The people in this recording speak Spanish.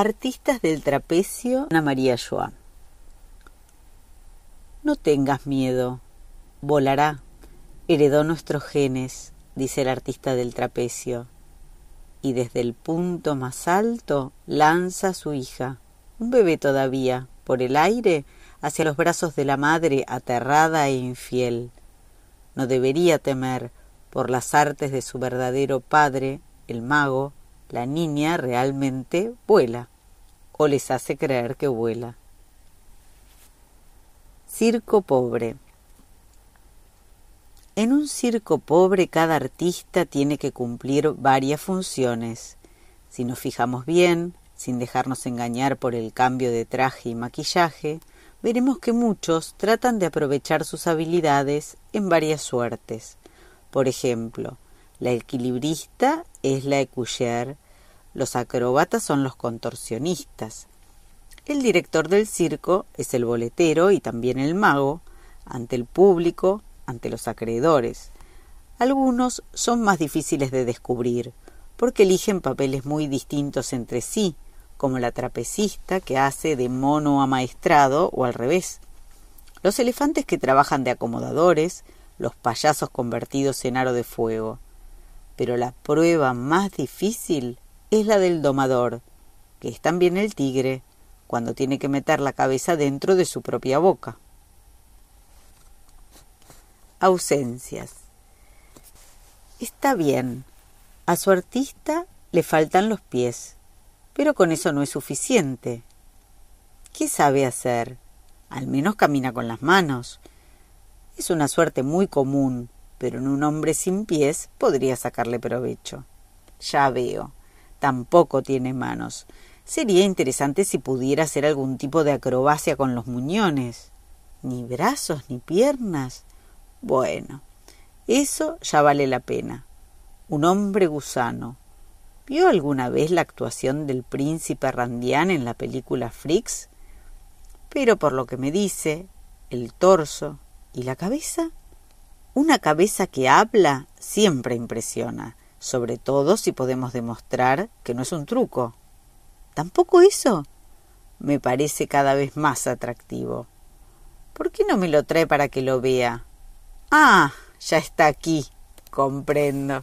Artistas del trapecio, Ana María Joa. No tengas miedo, volará, heredó nuestros genes, dice el artista del trapecio, y desde el punto más alto lanza a su hija, un bebé todavía, por el aire, hacia los brazos de la madre aterrada e infiel. No debería temer por las artes de su verdadero padre, el mago, la niña realmente vuela o les hace creer que vuela. Circo pobre. En un circo pobre cada artista tiene que cumplir varias funciones. Si nos fijamos bien, sin dejarnos engañar por el cambio de traje y maquillaje, veremos que muchos tratan de aprovechar sus habilidades en varias suertes. Por ejemplo, la equilibrista es la écuyère, los acróbatas son los contorsionistas. El director del circo es el boletero y también el mago, ante el público, ante los acreedores. Algunos son más difíciles de descubrir, porque eligen papeles muy distintos entre sí, como la trapecista que hace de mono amaestrado o al revés. Los elefantes que trabajan de acomodadores, los payasos convertidos en aro de fuego. Pero la prueba más difícil es la del domador, que es también el tigre, cuando tiene que meter la cabeza dentro de su propia boca. Ausencias. Está bien, a su artista le faltan los pies, pero con eso no es suficiente. ¿Qué sabe hacer? Al menos camina con las manos. Es una suerte muy común, pero en un hombre sin pies podría sacarle provecho. Ya veo tampoco tiene manos. Sería interesante si pudiera hacer algún tipo de acrobacia con los muñones. Ni brazos ni piernas. Bueno, eso ya vale la pena. Un hombre gusano. ¿Vio alguna vez la actuación del príncipe Randián en la película Fricks? Pero por lo que me dice, el torso y la cabeza. Una cabeza que habla siempre impresiona sobre todo si podemos demostrar que no es un truco. ¿Tampoco eso? Me parece cada vez más atractivo. ¿Por qué no me lo trae para que lo vea? Ah, ya está aquí. Comprendo.